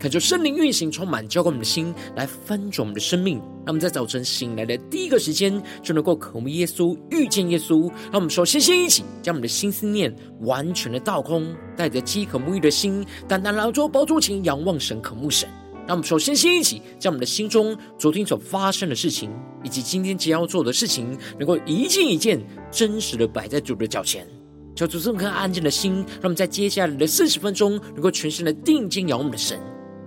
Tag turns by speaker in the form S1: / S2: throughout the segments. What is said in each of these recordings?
S1: 恳求圣灵运行，充满浇灌我们的心，来翻转我们的生命。让我们在早晨醒来的第一个时间，就能够渴慕耶稣，遇见耶稣。让我们首先先一起将我们的心思念完全的倒空，带着饥渴沐浴的心，单单来到宝座前仰望神，渴慕神。让我们首先先一起将我们的心中昨天所发生的事情，以及今天即将要做的事情，能够一件一件真实的摆在主的脚前。求主这颗安静的心，让我们在接下来的四十分钟，能够全心的定睛仰望我们的神。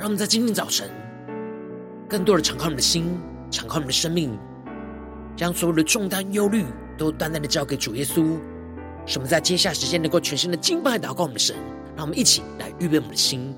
S1: 让我们在今天早晨，更多的敞开我们的心，敞开我们的生命，将所有的重担、忧虑都单单的交给主耶稣。使我们在接下时间能够全新的敬拜、祷告我们的神。让我们一起来预备我们的心。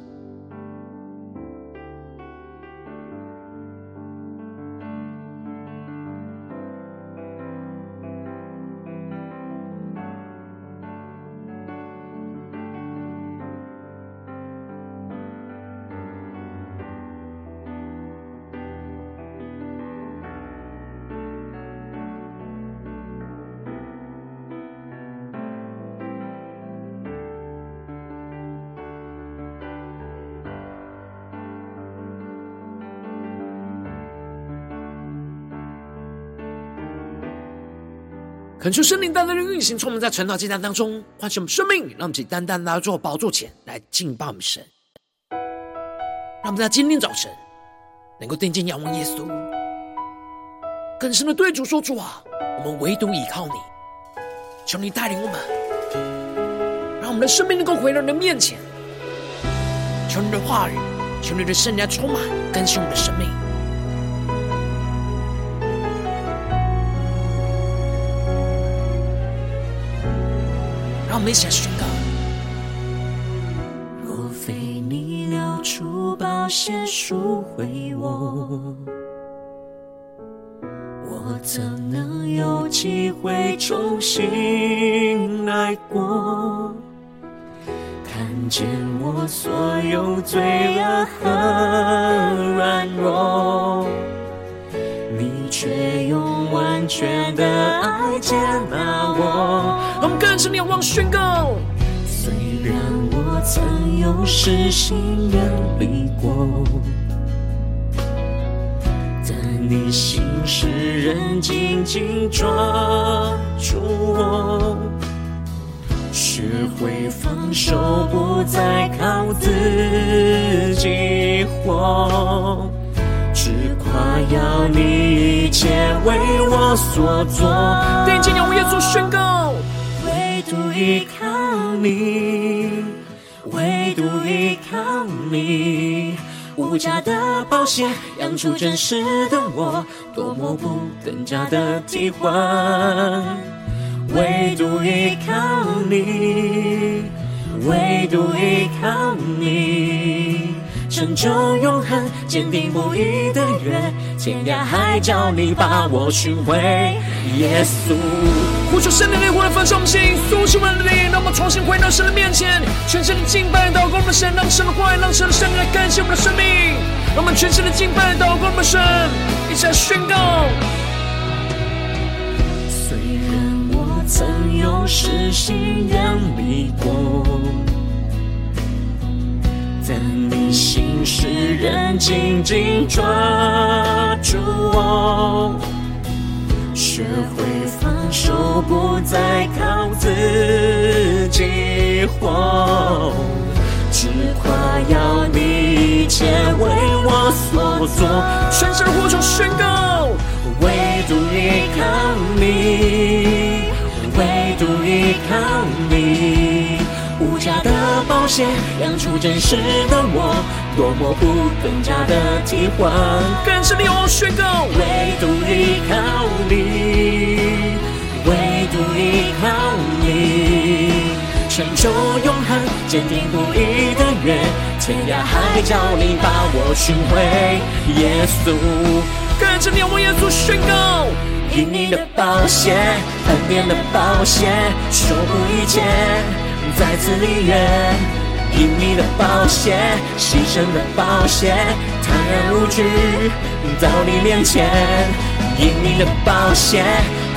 S1: 恳求圣灵单单的运行，充满在晨祷祭坛当中，唤醒我们生命，让我们单单来到宝座前来敬拜我们神。让我们在今天早晨能够定睛仰望耶稣，更深的对主说：“主啊，我们唯独倚靠你，求你带领我们，让我们的生命能够回到你的面前。求你的话语，求你的圣灵充满更新我们的生命。”让我们一起来宣告。
S2: 若非你流出宝血赎回我，我怎能有机会重新来过？看见我所有罪恶和软弱，你却用完全的爱接纳我。
S1: 我们更深仰望宣告。
S2: 虽然我曾有失心远离过，但你心使人紧紧抓住我，学会放手，不再靠自己活，只夸耀你一切为我所做。
S1: 定睛仰望耶稣宣告。
S2: 依靠你，唯独依靠你，无价的保险养出真实的我，多么不等价的替换。唯独依靠你，唯独依靠你。成就永恒，坚定不移的约，天涯海角你把我寻回，耶稣。
S1: 呼求圣灵烈火来焚烧我们心，苏醒我们的灵，让我们重新回到神的面前，全身的敬拜祷告我们的神，让神的话语，让神的圣灵来更新我们的生命，让我们全身的敬拜祷告我们的神，一起来宣告。
S2: 虽然我曾有失心远离过。世人紧紧抓住我，学会放手，不再靠自己活，只夸耀你一切为我所做。
S1: 全身呼求宣告，
S2: 唯独依靠你，唯独依靠你。
S1: 无价的保险，养出真实的我，多么不等价的替换。
S3: 更深的仰望宣告，
S1: 唯独依靠你，唯独依靠你，成就永恒，坚定不移的约，天涯海角你把我寻回，耶稣。
S3: 更深的仰望耶稣宣告。
S1: 因你的宝血，恩典的宝血，修补一切，再次立约。因你的保险，牺牲的保险，坦然无惧到你面前。因你的保险，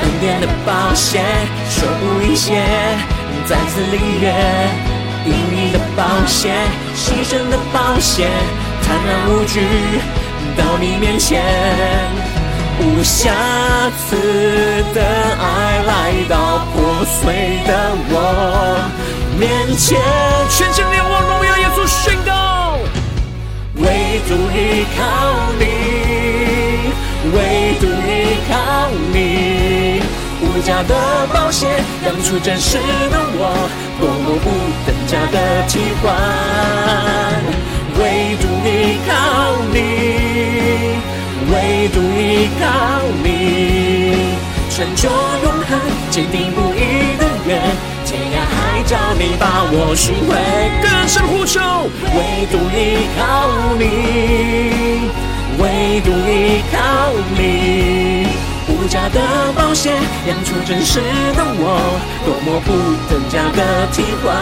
S1: 恩典的保险，守护一切，再次立约。因你的保险，牺牲的保险，坦然无惧到你面前。无瑕疵的爱来到破碎的我面前，
S3: 全心仰望荣耀耶稣宣告，
S1: 唯独依靠你，唯独依靠你，无价的宝血养出真实的我，多么不等价的替换，唯独依靠你。唯独依靠你，成就永恒，坚定不移的约，天涯海角你把我寻回，
S3: 更深呼求。
S1: 唯独依靠你，唯独依靠你，无价的宝血养出真实的我，多么不等价的替换。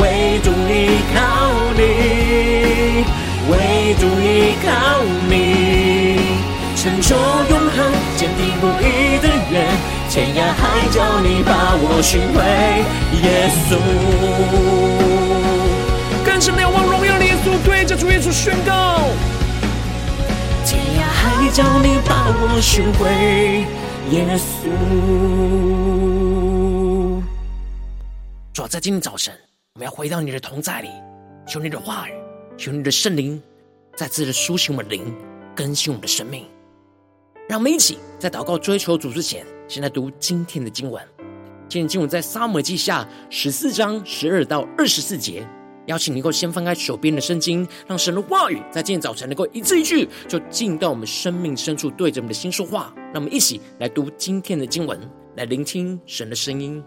S1: 唯独依靠你。唯独依靠你，成就，天涯海角你把我寻回，耶稣。
S3: 更深的仰望荣耀的耶稣，对着主耶稣宣告：
S1: 天涯海角你把我寻回，耶稣。
S3: 主啊，在今天早晨，我们要回到你的同在里，求你的话语。求你的圣灵再次的苏醒我们的灵，更新我们的生命。让我们一起在祷告追求主之前，先来读今天的经文。今天经文在撒母记下十四章十二到二十四节。邀请你能够先翻开手边的圣经，让神的话语在今天早晨能够一字一句，就进到我们生命深处，对着我们的心说话。让我们一起来读今天的经文，来聆听神的声音。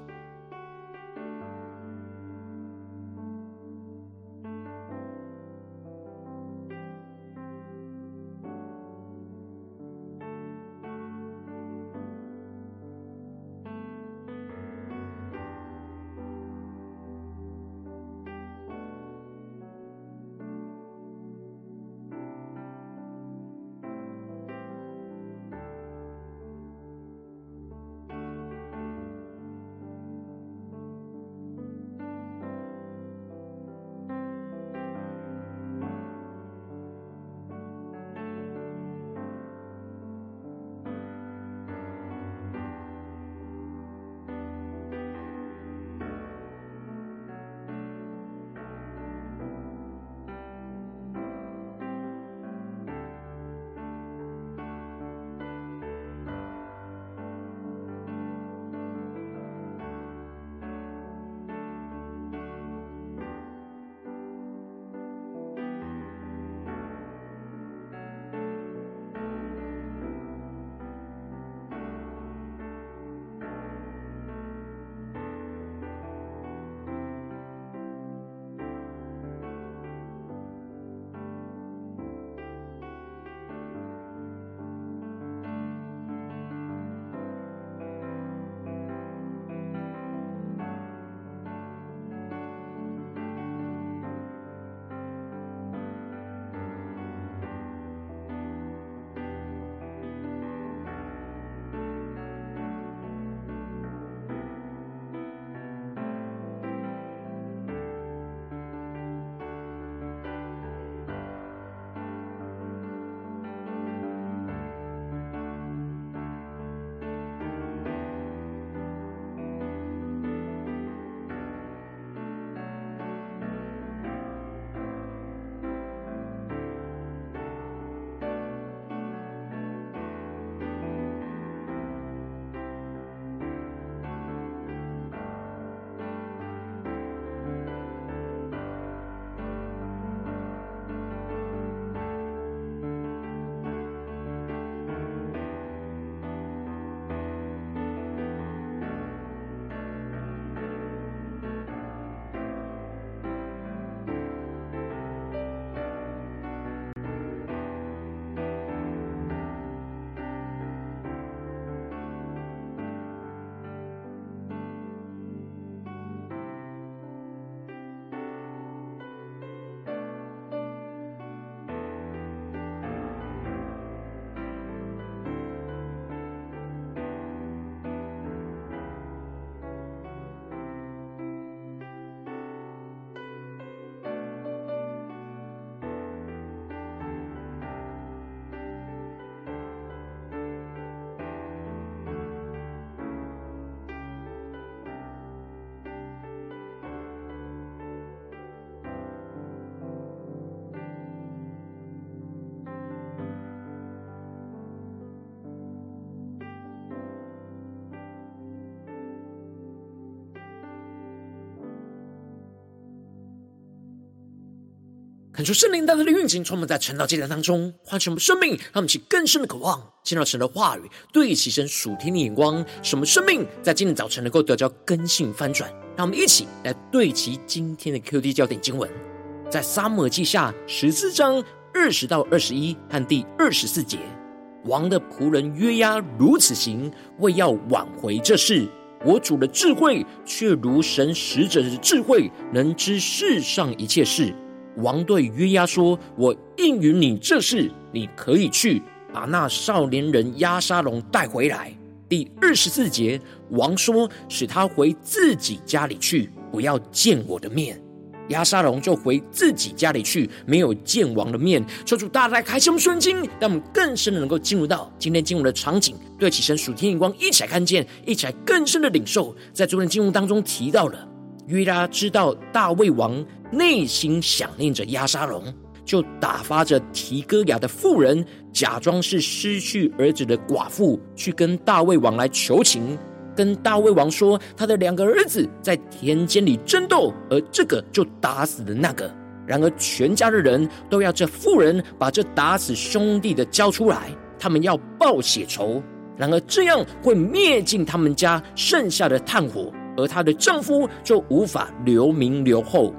S1: 看出圣灵大大的运行，充满在晨祷祭坛当中，唤醒我们生命，让我们起更深的渴望，见到神的话语，对齐神属天的眼光，使我们生命在今天早晨能够得到更新翻转。让我们一起来对齐今天的 QD 焦点经文，在撒母耳记下十四章二十到二十一和第二十四节，王的仆人约押如此行，为要挽回这事。我主的智慧却如神使者的智慧，能知世上一切事。王对约押说：“我应允你这事，你可以去把那少年人押沙龙带回来。”第二十四节，王说：“使他回自己家里去，不要见我的面。”押沙龙就回自己家里去，没有见王的面。求主大大开启我们圣经，让我们更深的能够进入到今天进入的场景，对起神属天眼光，一起来看见，一起来更深的领受。在昨天经文当中提到了，约押知道大卫王内心想念着押沙龙，就打发着提哥亚的妇人，假装是失去儿子的寡妇，去跟大卫王来求情。跟大卫王说，他的两个儿子在田间里争斗，而这个就打死了那个。然而全家的人都要这妇人把这打死兄弟的交出来，他们要报血仇。然而这样会灭尽他们家剩下的炭火，而她的丈夫就无法留名留后。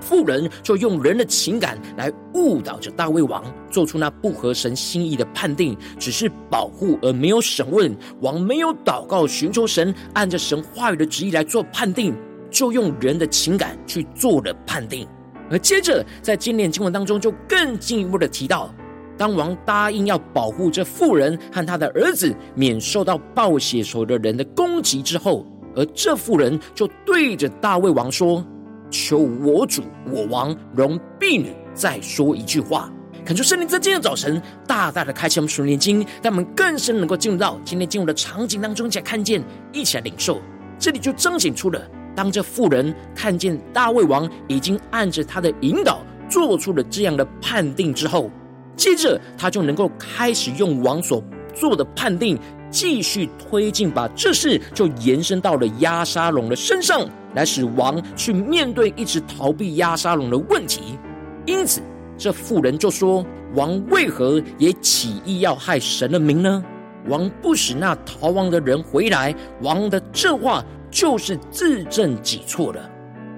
S1: 妇人就用人的情感来误导着大卫王，做出那不合神心意的判定，只是保护而没有审问。王没有祷告寻求神，按着神话语的旨意来做判定，就用人的情感去做了判定。而接着在今年经文当中，就更进一步的提到，当王答应要保护这妇人和他的儿子免受到暴血仇的人的攻击之后，而这妇人就对着大卫王说。求我主我王容婢女再说一句话，恳求圣灵在今天早晨大大的开启我们属灵眼睛，让我们更深能够进入到今天进入的场景当中，一起来看见，一起来领受。这里就彰显出了，当这妇人看见大卫王已经按着他的引导做出了这样的判定之后，接着他就能够开始用王所做的判定。继续推进，把这事就延伸到了押沙龙的身上，来使王去面对一直逃避押沙龙的问题。因此，这妇人就说：“王为何也起意要害神的名呢？王不使那逃亡的人回来，王的这话就是自证己错了。”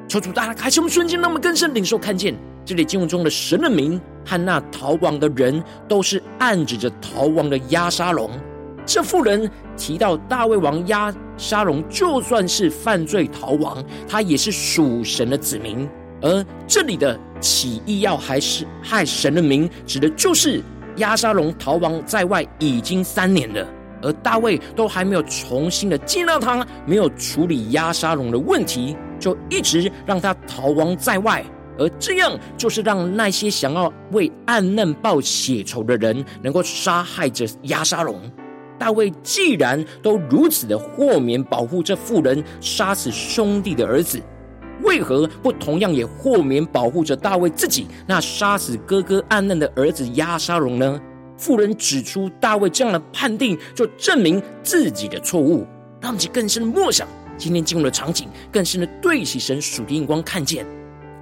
S1: 求主大家开启我们瞬间，那么更深领受看见这里经文中的神的名和那逃亡的人，都是暗指着逃亡的押沙龙。这妇人提到大卫王押沙龙，就算是犯罪逃亡，他也是属神的子民。而这里的起意要还是害神的名，指的就是押沙龙逃亡在外已经三年了，而大卫都还没有重新的接纳他，没有处理押沙龙的问题，就一直让他逃亡在外。而这样就是让那些想要为暗嫩报血仇的人，能够杀害着押沙龙。大卫既然都如此的豁免保护这妇人杀死兄弟的儿子，为何不同样也豁免保护着大卫自己那杀死哥哥暗嫩的儿子押沙龙呢？妇人指出大卫这样的判定，就证明自己的错误，让其更深的默想今天进入的场景，更深的对起神属天眼光看见。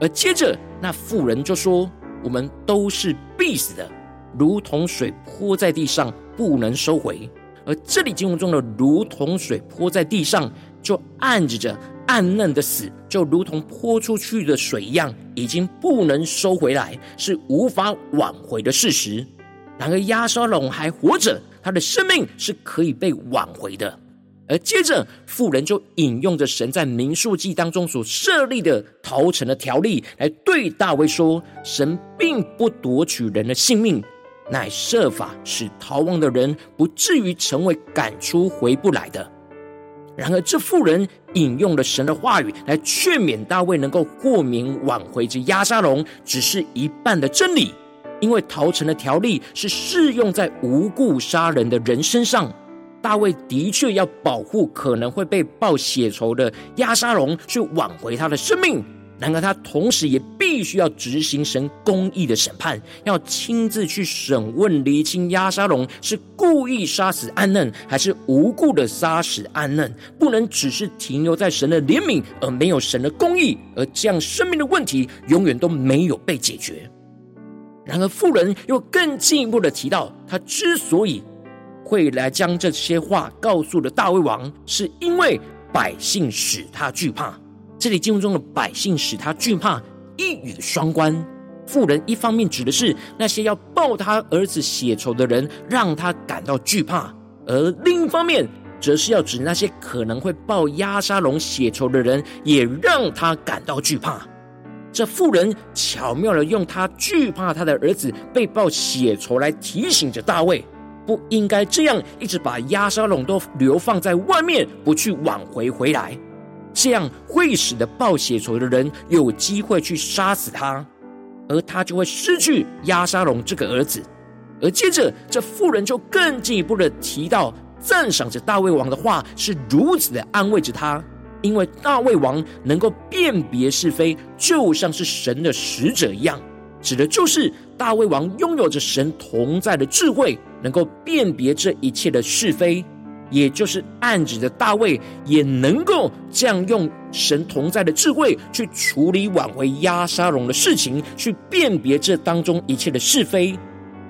S1: 而接着那妇人就说：“我们都是必死的，如同水泼在地上，不能收回。”而这里经文中的“如同水泼在地上”，就暗指着暗嫩的死，就如同泼出去的水一样，已经不能收回来，是无法挽回的事实。然而亚沙龙还活着，他的生命是可以被挽回的。而接着妇人就引用着神在民数记当中所设立的逃城的条例，来对大卫说：神并不夺取人的性命。乃设法使逃亡的人不至于成为赶出回不来的。然而，这妇人引用了神的话语来劝勉大卫，能够豁免挽回这押沙龙，只是一半的真理。因为逃城的条例是适用在无故杀人的人身上。大卫的确要保护可能会被报血仇的押沙龙，去挽回他的生命。然而他同时也必须要执行神公义的审判，要亲自去审问厘清押沙龙是故意杀死安嫩，还是无故的杀死安嫩，不能只是停留在神的怜悯，而没有神的公义，而这样生命的问题永远都没有被解决。然而富人又更进一步的提到，他之所以会来将这些话告诉了大卫王，是因为百姓使他惧怕。这里经文中的百姓使他惧怕，一语双关。妇人一方面指的是那些要报他儿子血仇的人，让他感到惧怕；而另一方面，则是要指那些可能会报押沙龙血仇的人，也让他感到惧怕。这妇人巧妙的用他惧怕他的儿子被报血仇来提醒着大卫，不应该这样一直把押沙龙都流放在外面，不去挽回回来。这样会使得报血仇的人有机会去杀死他，而他就会失去亚沙龙这个儿子。而接着，这妇人就更进一步的提到，赞赏着大卫王的话是如此的安慰着他，因为大卫王能够辨别是非，就像是神的使者一样，指的就是大卫王拥有着神同在的智慧，能够辨别这一切的是非。也就是暗指的大卫也能够这样用神同在的智慧去处理挽回押沙龙的事情，去辨别这当中一切的是非。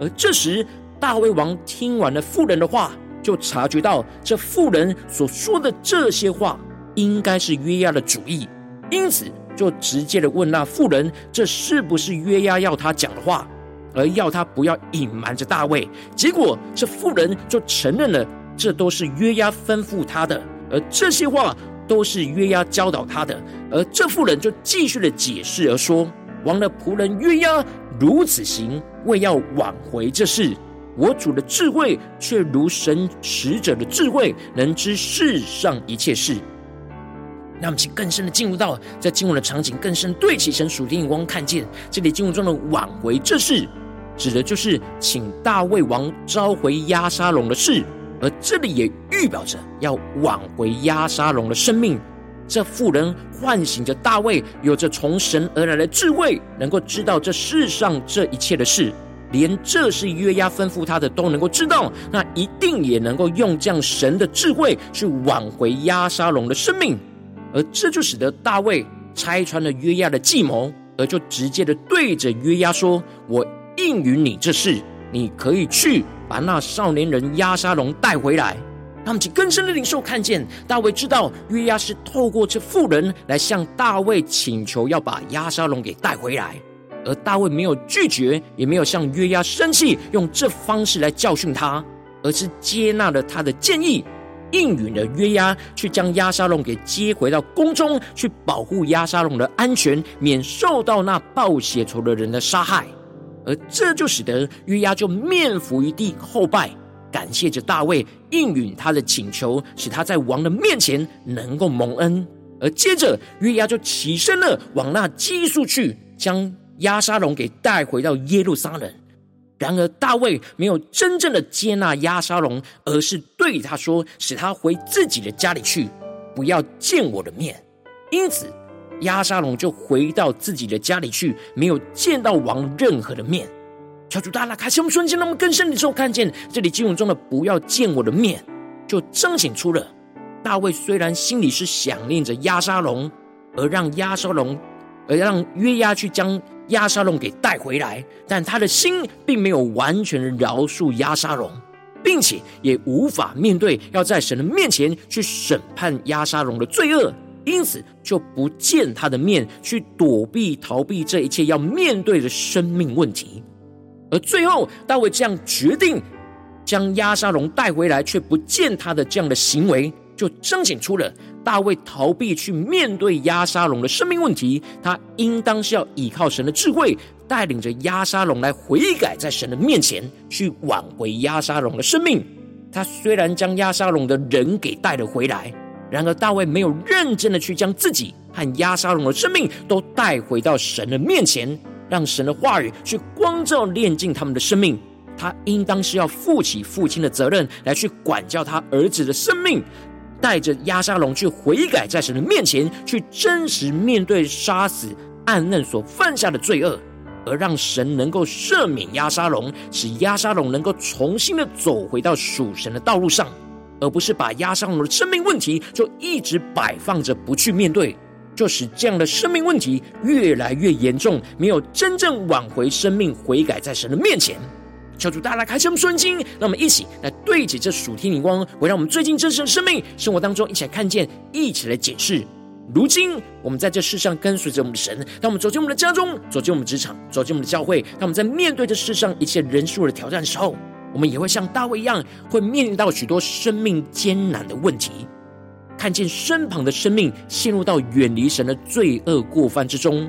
S1: 而这时，大卫王听完了妇人的话，就察觉到这妇人所说的这些话应该是约押的主意，因此就直接的问那妇人：这是不是约押要他讲的话，而要他不要隐瞒着大卫？结果这妇人就承认了。这都是约押吩咐他的，而这些话都是约押教导他的。而这妇人就继续的解释而说：“王的仆人约押如此行，为要挽回这事。我主的智慧却如神使者的智慧，能知世上一切事。”那么，请更深的进入到在经文的场景，更深对齐神属天眼光，看见这里经文中的挽回这事，指的就是请大卫王召回押沙龙的事。而这里也预表着要挽回押沙龙的生命。这妇人唤醒着大卫，有着从神而来的智慧，能够知道这世上这一切的事，连这是约押吩咐他的都能够知道，那一定也能够用这样神的智慧去挽回押沙龙的生命。而这就使得大卫拆穿了约押的计谋，而就直接的对着约押说：“我应允你这事，你可以去。”把那少年人押沙龙带回来，他们就更深的领受看见大卫知道约押是透过这妇人来向大卫请求要把押沙龙给带回来，而大卫没有拒绝，也没有向约押生气，用这方式来教训他，而是接纳了他的建议，应允了约押去将押沙龙给接回到宫中，去保护押沙龙的安全，免受到那报血仇的人的杀害。而这就使得约押就面伏于地后拜，感谢着大卫应允他的请求，使他在王的面前能够蒙恩。而接着约押就起身了，往那基述去，将押沙龙给带回到耶路撒冷。然而大卫没有真正的接纳押沙龙，而是对他说：“使他回自己的家里去，不要见我的面。”因此。押沙龙就回到自己的家里去，没有见到王任何的面。求主大拉开启我们瞬间，那么更深的时候看见这里经文中的“不要见我的面”，就彰显出了大卫虽然心里是想念着押沙龙，而让押沙龙，而让约押去将押沙龙给带回来，但他的心并没有完全的饶恕押沙龙，并且也无法面对要在神的面前去审判押沙龙的罪恶。因此，就不见他的面，去躲避、逃避这一切要面对的生命问题。而最后，大卫这样决定将押沙龙带回来，却不见他的这样的行为，就彰显出了大卫逃避去面对押沙龙的生命问题。他应当是要依靠神的智慧，带领着押沙龙来悔改，在神的面前去挽回押沙龙的生命。他虽然将押沙龙的人给带了回来。然而，大卫没有认真的去将自己和押沙龙的生命都带回到神的面前，让神的话语去光照、炼净他们的生命。他应当是要负起父亲的责任，来去管教他儿子的生命，带着押沙龙去悔改，在神的面前去真实面对杀死暗嫩所犯下的罪恶，而让神能够赦免押沙龙，使押沙龙能够重新的走回到属神的道路上，而不是把押沙龙的生命问题就一直摆放着不去面对，就使这样的生命问题越来越严重，没有真正挽回生命悔改在神的面前。求主大家开启我们顺经，让我们一起来对齐这属天灵光，围绕我们最近真实的生命生活当中，一起来看见，一起来解释。如今我们在这世上跟随着我们的神，当我们走进我们的家中，走进我们职场，走进我们的教会，当我们在面对这世上一切人数的挑战的时候，我们也会像大卫一样，会面临到许多生命艰难的问题，看见身旁的生命陷入到远离神的罪恶过犯之中。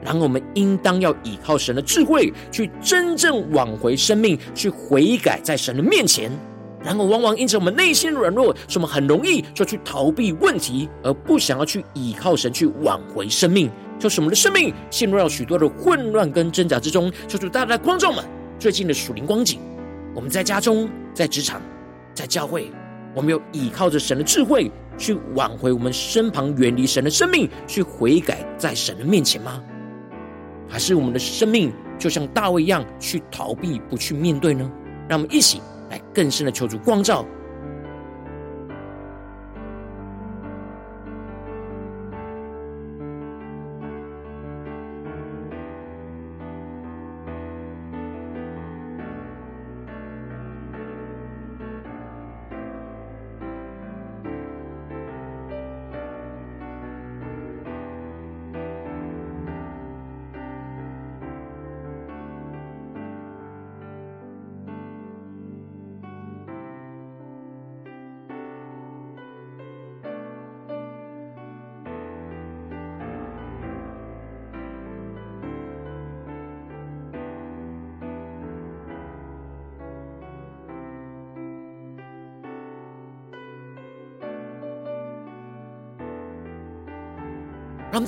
S1: 然后我们应当要依靠神的智慧，去真正挽回生命，去悔改在神的面前。然后往往因着我们内心软弱，所以我们很容易就去逃避问题，而不想要去依靠神去挽回生命，就是我们的生命陷入到许多的混乱跟挣扎之中。求主大大的光照们最近的属灵光景，我们在家中、在职场、在教会，我们有依靠着神的智慧去挽回我们身旁远离神的生命，去悔改在神的面前吗？还是我们的生命就像大卫一样去逃避，不去面对呢？让我们一起来更深的求主光照。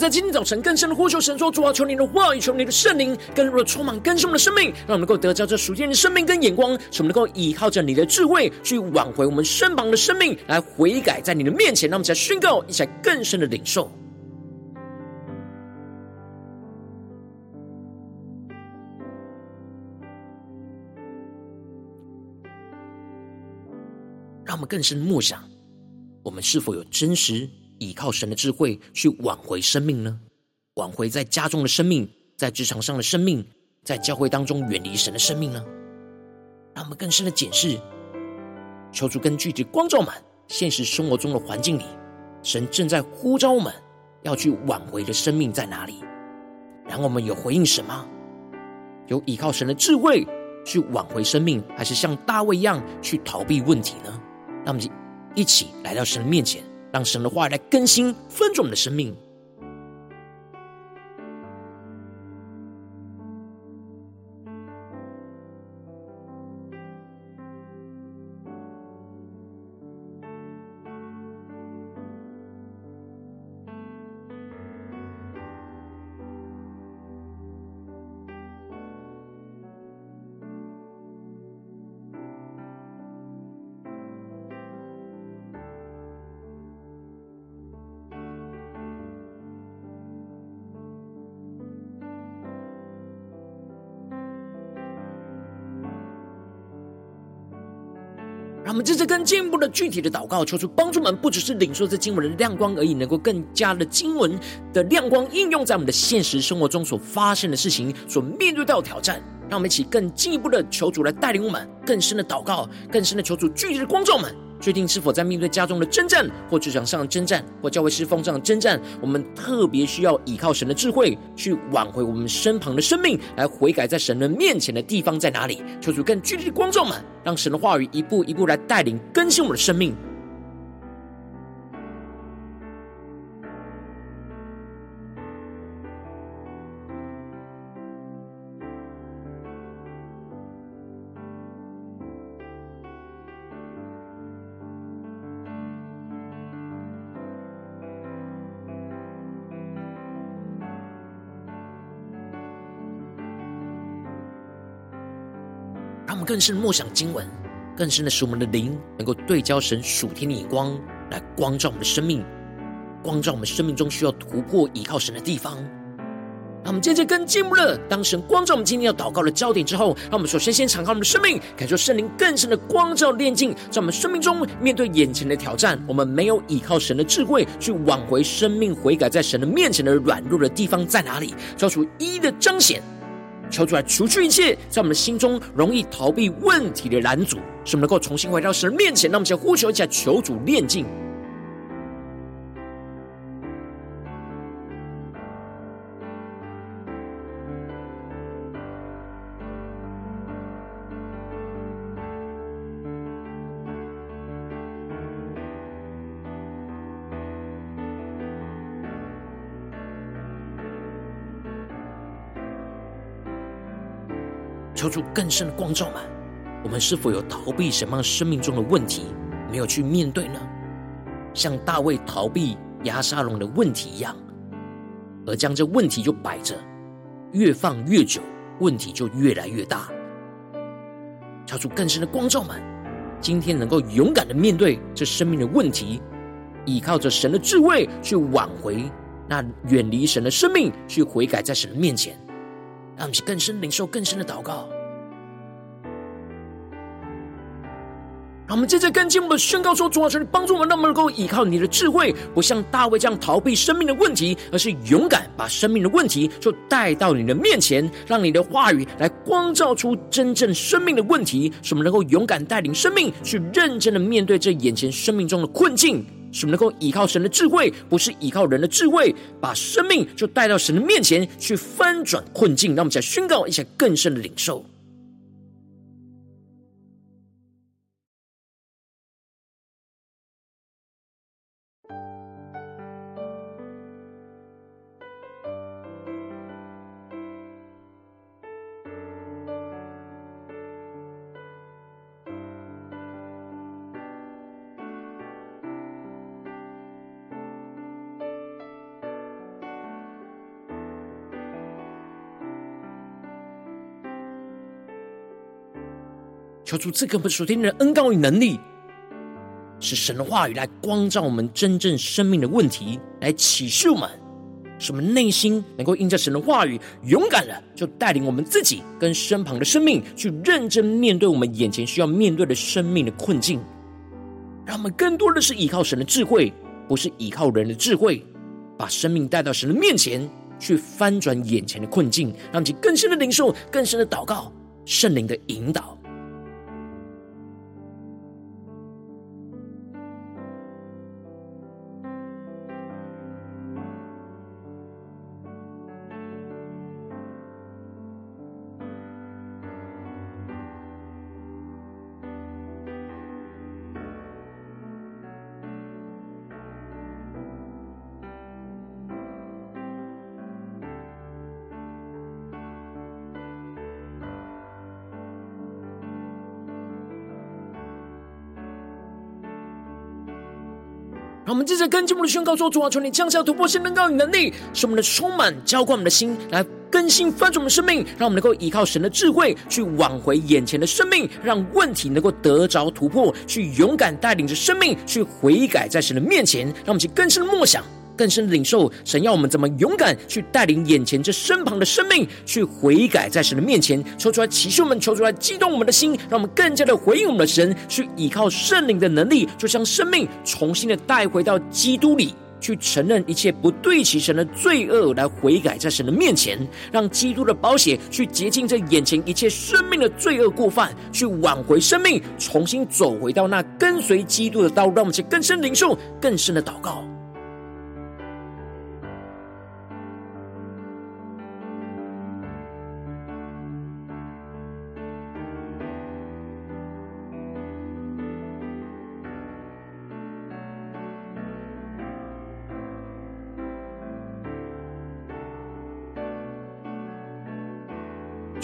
S1: 在今天早晨更深的呼求神说：主啊，求你的话语，求你的圣灵更多的充满更深的生命，让我们能够得着这属天的生命跟眼光，使我们能够依靠着你的智慧去挽回我们身旁的生命，来悔改在你的面前。让我们一起来宣告，一起来更深的领受。让我们更深的默想，我们是否有真实依靠神的智慧去挽回生命呢？挽回在家中的生命，在职场上的生命，在教会当中远离神的生命呢？让我们更深的检视，求主更具体光照满现实生活中的环境里，神正在呼召我们要去挽回的生命在哪里？然后我们有回应什么？有依靠神的智慧去挽回生命，还是像大卫一样去逃避问题呢？让我们一起来到神的面前。让神的话语来更新、翻转我们的生命。让我们这次更进一步的具体的祷告，求主帮助我们，不只是领受这经文的亮光而已，能够更加的经文的亮光应用在我们的现实生活中所发生的事情，所面对到的挑战。让我们一起更进一步的求主来带领我们更深的祷告，更深的求主具体的光照们。决定是否在面对家中的征战，或职场上的征战，或教会侍奉上的征战，我们特别需要依靠神的智慧，去挽回我们身旁的生命，来悔改在神的面前的地方在哪里？求主更具体的光照们，让神的话语一步一步来带领更新我们的生命。更深默想经文，更深的使我们的灵能够对焦神属天的眼光，来光照我们的生命，光照我们生命中需要突破、依靠神的地方。那我们接着跟进一步了，当神光照我们今天要祷告的焦点之后，让我们首先先敞开我们的生命，感受圣灵更深的光照炼净，在我们生命中面对眼前的挑战，我们没有依靠神的智慧去挽回生命悔改在神的面前的软弱的地方在哪里？求主一一的彰显，求主来除去一切在我们心中容易逃避问题的拦阻，使我们能够重新回到神面前。那我们先呼求一下，求主炼净。求出更深的光照吗，我们是否有逃避什么样生命中的问题，没有去面对呢？像大卫逃避押沙龙的问题一样，而将这问题就摆着，越放越久，问题就越来越大。求出更深的光照们，今天能够勇敢的面对这生命的问题，依靠着神的智慧去挽回那远离神的生命，去悔改在神的面前。让我们更深领受更深的祷告，让我们接着跟进我们宣告说：主啊，求你帮助我们，让我们能够依靠你的智慧，不像大卫这样逃避生命的问题，而是勇敢把生命的问题就带到你的面前，让你的话语来光照出真正生命的问题，使我们能够勇敢带领生命去认真的面对这眼前生命中的困境。使我们能够依靠神的智慧，不是依靠人的智慧，把生命就带到神的面前去翻转困境。让我们再宣告一下更深的领受。求主赐给我们属天的恩膏与能力，是神的话语来光照我们真正生命的问题，来启示我们，使我们内心能够因着神的话语，勇敢的就带领我们自己跟身旁的生命，去认真面对我们眼前需要面对的生命的困境。让我们更多的是依靠神的智慧，不是依靠人的智慧，把生命带到神的面前，去翻转眼前的困境，让我们去更深的领受、更深的祷告，圣灵的引导。我们接着跟进我们的宣告说：主啊，求你降下突破性能高与能力，使我们的充满浇灌我们的心，来更新翻转我们的生命，让我们能够依靠神的智慧去挽回眼前的生命，让问题能够得着突破，去勇敢带领着生命去悔改在神的面前，让我们去更深的默想。更深的领受，神要我们怎么勇敢去带领眼前这身旁的生命去悔改，在神的面前求出来启示我们，求出来激动我们的心，让我们更加的回应我们的神，去依靠圣灵的能力，就将生命重新的带回到基督里，去承认一切不对齐神的罪恶，来悔改在神的面前，让基督的宝血去洁净这眼前一切生命的罪恶过犯，去挽回生命，重新走回到那跟随基督的道路，让我们去更深领受，更深的祷告。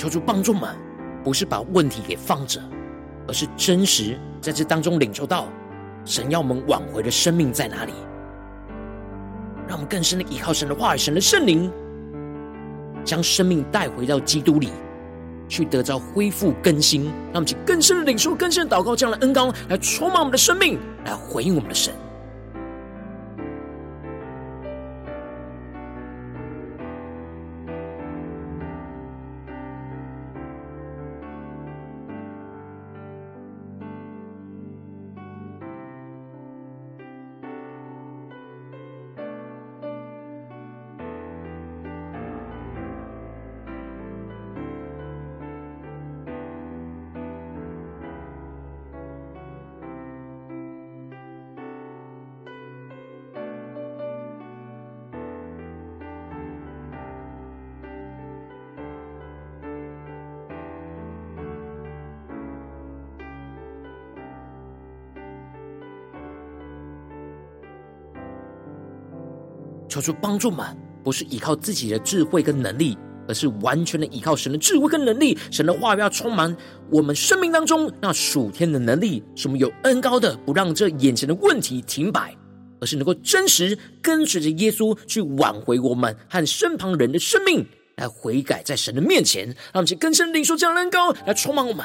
S1: 求主帮助们，不是把问题给放着，而是真实在这当中领受到神要我们挽回的生命在哪里。让我们更深的依靠神的话语、神的圣灵，将生命带回到基督里，去得到恢复更新。让我们去更深的领受、更深的祷告，这样的恩膏来充满我们的生命，来回应我们的神。求主帮助们，不是依靠自己的智慧跟能力，而是完全的依靠神的智慧跟能力。神的话语要充满我们生命当中那属天的能力，使我们有恩膏的，不让这眼前的问题停摆，而是能够真实跟随着耶稣去挽回我们和身旁人的生命，来悔改在神的面前，让我们去更深领受这样的恩膏来充满我们。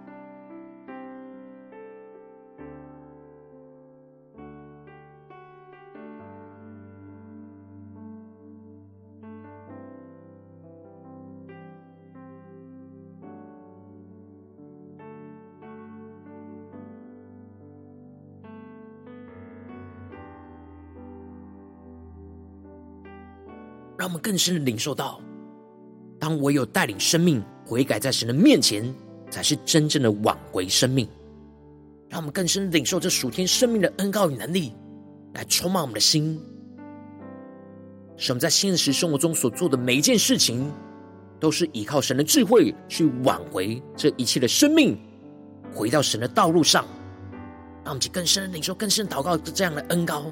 S1: 让我们更深的领受到，当唯有带领生命悔改在神的面前，才是真正的挽回生命。让我们更深的领受这属天生命的恩膏与能力，来充满我们的心，使我们在现实生活中所做的每一件事情，都是依靠神的智慧去挽回这一切的生命，回到神的道路上。让我们去更深的领受、更深祷告这样的恩膏。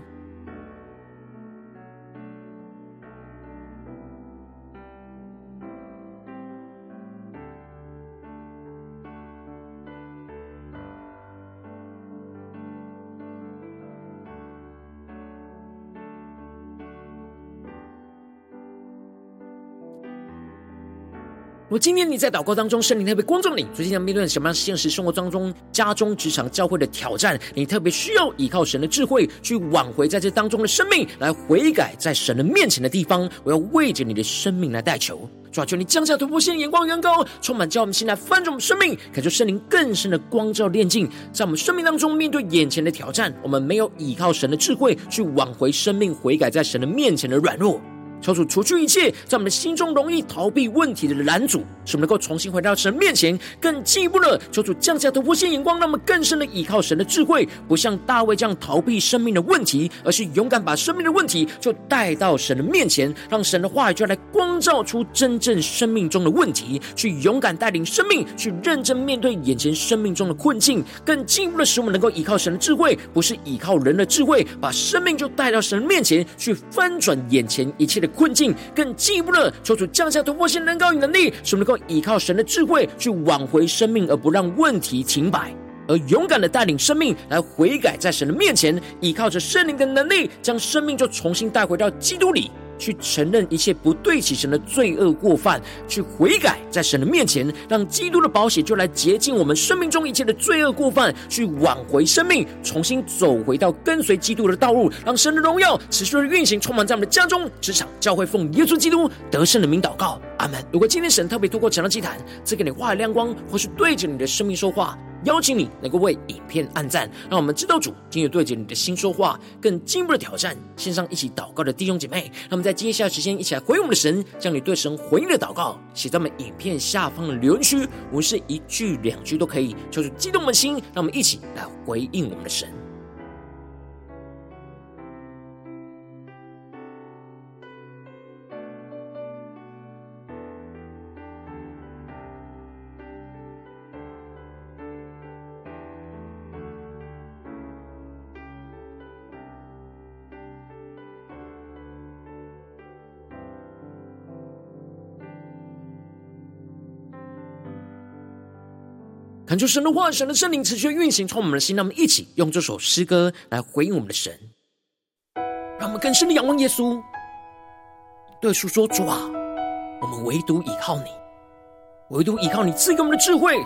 S1: 如今天你在祷告当中，圣灵特别光照你，最近要面对什么样现实生活当中、家中、职场、教会的挑战？你特别需要依靠神的智慧去挽回在这当中的生命，来悔改在神的面前的地方。我要为着你的生命来代求，主啊，求你降下突破性眼光，远高，充满叫我们心来翻转我们生命，感受圣灵更深的光照炼净，在我们生命当中面对眼前的挑战，我们没有依靠神的智慧去挽回生命，悔改在神的面前的软弱。求主除去一切在我们心中容易逃避问题的拦阻，使我们能够重新回到神面前。更进一步的，求主降下突破性眼光，让我们更深的依靠神的智慧，不像大卫这样逃避生命的问题，而是勇敢把生命的问题就带到神的面前，让神的话语就来光照出真正生命中的问题，去勇敢带领生命去认真面对眼前生命中的困境。更进一步的，使我们能够依靠神的智慧，不是依靠人的智慧，把生命就带到神的面前去翻转眼前一切的困境，更进一步的求主降下突破性能高与能力，使我们能够依靠神的智慧去挽回生命，而不让问题停摆，而勇敢的带领生命来悔改，在神的面前，依靠着圣灵的能力，将生命就重新带回到基督里。去承认一切不对起神的罪恶过犯，去悔改，在神的面前，让基督的宝血就来洁净我们生命中一切的罪恶过犯，去挽回生命，重新走回到跟随基督的道路，让神的荣耀持续的运行，充满在我们的家中、职场、教会，奉耶稣基督得胜的名祷告，阿门。如果今天神特别透过这样的祭坛，赐给你话语亮光，或是对着你的生命说话。邀请你能够为影片按赞，让我们知道主今日对着你的心说话，更进一步的挑战。线上一起祷告的弟兄姐妹，那么在接下来时间一起来回应我们的神，将你对神回应的祷告写在我们影片下方的留言区，无论是一句两句都可以，就是激动我们的心，让我们一起来回应我们的神。恳求神的话，神的圣灵持续运行，从我们的心。让我们一起用这首诗歌来回应我们的神，让我们更深的仰望耶稣，对主说：“主啊，我们唯独依靠你，唯独依靠你赐给我们的智慧，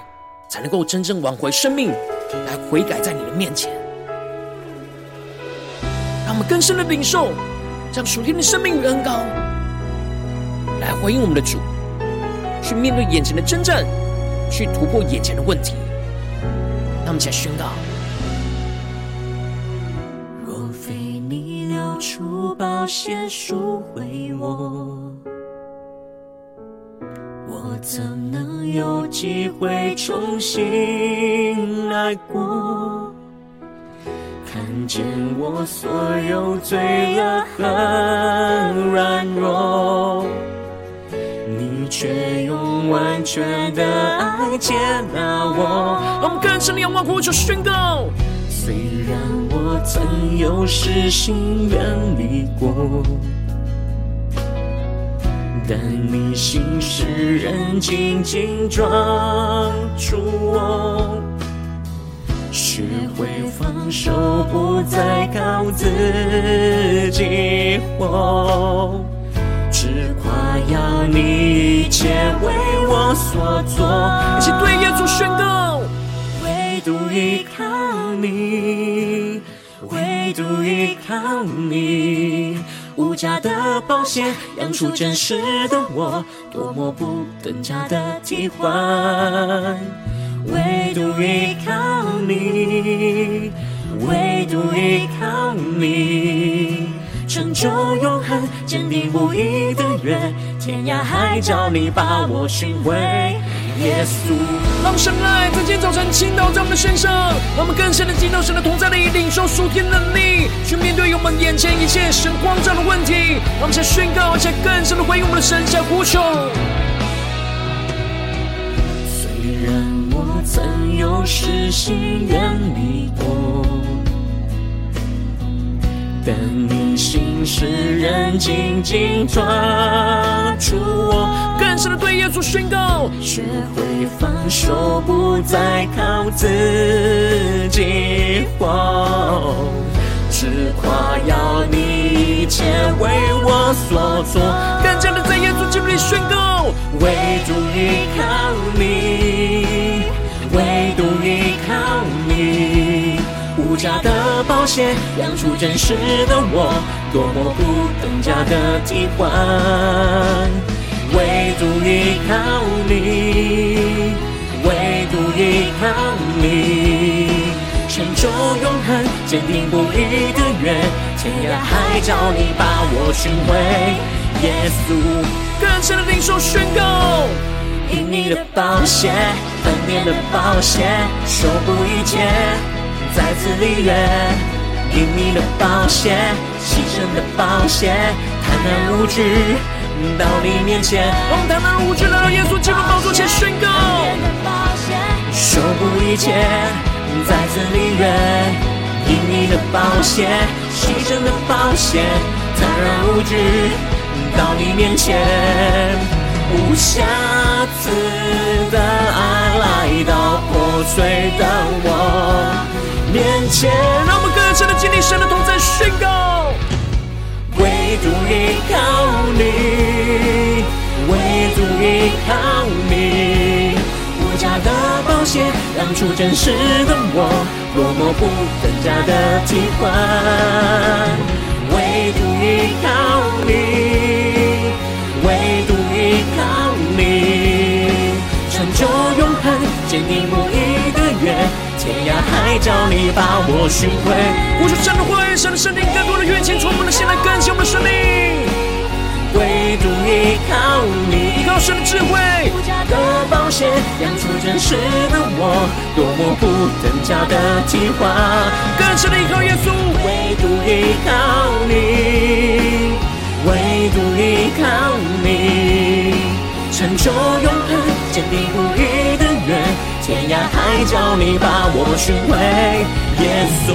S1: 才能够真正挽回生命，来悔改在你的面前。”让我们更深的领受，将属天的生命与恩膏来回应我们的主，去面对眼前的征战。去突破眼前的问题，那么，起来宣告：
S2: 若非你流出宝血赎回我，我怎能有机会重新来过？
S1: 看见我所有罪恶和软弱，却用完全的爱接纳我。
S4: 我们更深的仰望呼求宣告。
S1: 虽然我曾有失心远离过，但你心使人紧紧抓住我。学会放手，不再靠自己活，只夸耀你一切为我所做。
S4: 一起对耶稣宣告：
S1: 唯独依靠你，唯独依靠你，无价的保险养出真实的我，多么不等价的替换。唯独依靠你，唯独依靠你，成就永恒，坚定不移的约，天涯海角你把我寻回。耶稣，
S4: 让神爱在今天早晨倾倒在我们的身上，让我们更深的进到神的同在里，领受属天能力，去面对我们眼前一切神光照的问题。让我们先宣告，且更深的回应我们的神，向呼求。
S1: 曾有失心远离过，但你心事人紧紧抓住我。
S4: 更深的对耶稣宣告，
S1: 学会放手，不再靠自己活，只夸耀你一切为我所做。
S4: 更加的在耶稣基督里宣告，
S1: 唯独依靠你。唯独依靠你，无价的宝血养出真实的我，多么不等价的替换。唯独依靠你，唯独依靠你，成就永恒，坚定不移的约，天涯海角你把我寻回。耶稣，
S4: 更深的领受宣告。
S1: 因你的宝血，恩典的宝血，守护一切，再次立约。因你的宝血，牺牲的宝血，坦然无惧到你面前。
S4: 我们坦然无惧来到耶稣基督宝座前宣告。
S1: 守护，一切，再次立约。因你的宝血，牺牲的宝血，坦然无惧到你面前。无瑕疵的爱来到破碎的我面前，
S4: 让我们更深的经历神的同在，宣告：
S1: 唯独依靠你，唯独依靠你，无价的宝血养出真实的我，多么不等价的替换，唯独依靠你，唯独。依靠你，成就永恒，坚定不移的约，天涯海角你把我寻回。
S4: 呼求神的会，神的圣灵，更多的愿景充满了现在，更新我们的生命。
S1: 唯独依靠你，
S4: 依靠神的智慧，
S1: 无价的宝血养出真实的我，多么不等价的计划。
S4: 更深的依靠耶稣，
S1: 唯独依靠你，唯独依靠你。成就永恒，坚定不移的约，天涯海角你把我寻回，耶稣。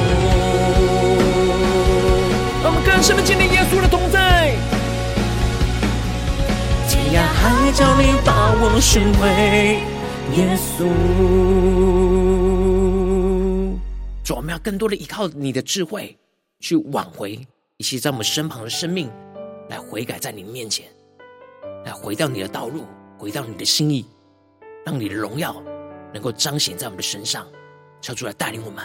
S4: 让我们更深的经历耶稣。的同在。
S1: 天涯海角你把我寻回，耶稣。
S4: 主，我们要更多的依靠你的智慧，去挽回一些在我们身旁的生命，来悔改在你面前。来回到你的道路，回到你的心意，让你的荣耀能够彰显在我们的身上，求主来带领我们。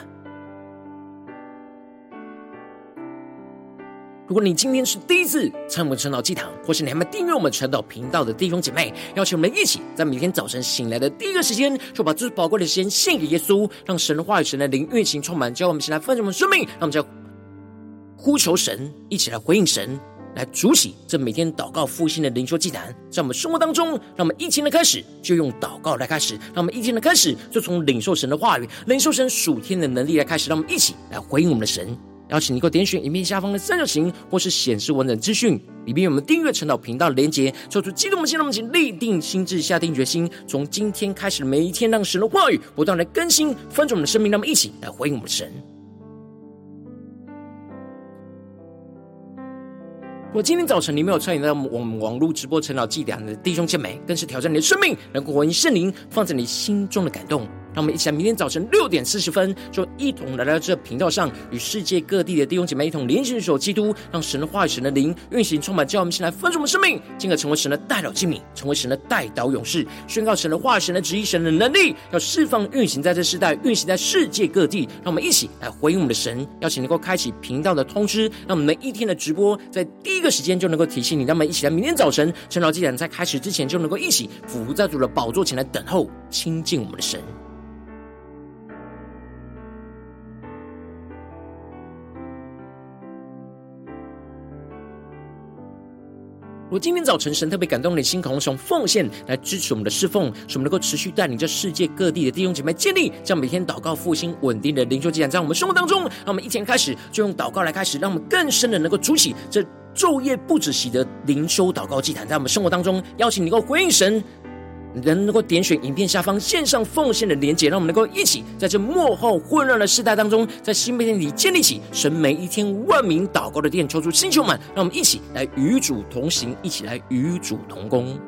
S4: 如果你今天是第一次参与我们晨祷祭坛，或是你还没订阅我们晨祷频道的弟兄姐妹，邀请我们一起在每天早晨醒来的第一个时间，就把最宝贵的时间献给耶稣，让神的话语、神的灵运行充满，教我们一起来分享我们生命，让我们在呼求神，一起来回应神。
S1: 来主起这每天祷告复兴的灵修祭坛，在我们生活当中，让我们一天的开始就用祷告来开始，让我们一天的开始就从领受神的话语、领受神属天的能力来开始，让我们一起来回应我们的神。邀请你给我点选影片下方的三角形，或是显示完整资讯里面有我们订阅陈导频道的连结，抽出激动的心，让我们请立定心志，下定决心，从今天开始的每一天，让神的话语不断来更新翻转我们的生命，让我们一起来回应我们的神。我今天早晨你没有参与到我们网络直播陈老祭坛的弟兄姐妹，更是挑战你的生命，能够回应圣灵放在你心中的感动。让我们一起来，明天早晨六点四十分，就一同来到这频道上，与世界各地的弟兄姐妹一同联结，守基督，让神的话语、神的灵运行，充满，叫我们先来分盛我们生命，进而成为神的代祷器皿，成为神的代祷勇士，宣告神的话、神的旨意、神的能力，要释放运行在这世代，运行在世界各地。让我们一起来回应我们的神，邀请能够开启频道的通知，让我们每一天的直播在第一个时间就能够提醒你。让我们一起来，明天早晨陈老祭坛在开始之前，就能够一起俯伏在主的宝座前来等候亲近我们的神。我今天早晨神特别感动你的心，渴望用奉献来支持我们的侍奉，使我们能够持续带领着世界各地的弟兄姐妹建立这样每天祷告复兴稳定的灵修祭坛，在我们生活当中，让我们一天开始就用祷告来开始，让我们更深的能够筑起这昼夜不止息的灵修祷告祭坛，在我们生活当中，邀请你能够回应神。人能够点选影片下方线上奉献的连结，让我们能够一起在这幕后混乱的世代当中，在新媒体里建立起神每一天万名祷告的殿，抽出星球们，让我们一起来与主同行，一起来与主同工。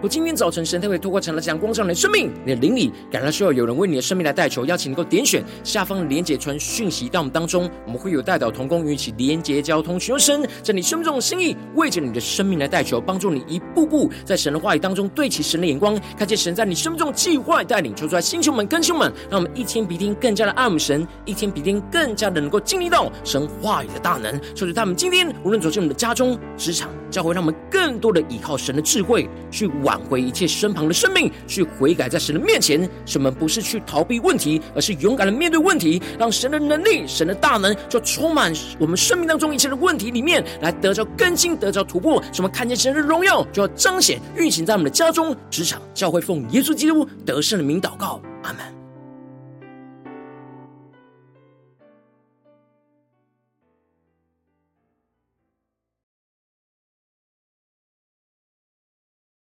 S1: 我今天早晨，神特别透过成了讲光照你的生命，你的灵里感到需要有人为你的生命来代求，邀请能够点选下方的连结传讯息到我们当中，我们会有代祷同工与你一起连结交通，寻求神在你生命中的心意，为着你的生命来代求，帮助你一步步在神的话语当中对齐神的眼光，看见神在你生命中计划带领，求出来星球们、更新们，让我们一天比一天更加的爱慕神，一天比一天更加的能够经历到神话语的大能。求主他们今天无论走进我们的家中、职场、教会，让我们更多的依靠神的智慧去。挽回一切身旁的生命，去悔改在神的面前。什么不是去逃避问题，而是勇敢的面对问题，让神的能力、神的大能就充满我们生命当中一切的问题里面，来得着更新、得着突破。什么看见神的荣耀，就要彰显运行在我们的家中、职场、教会，奉耶稣基督得胜的名祷告，阿门。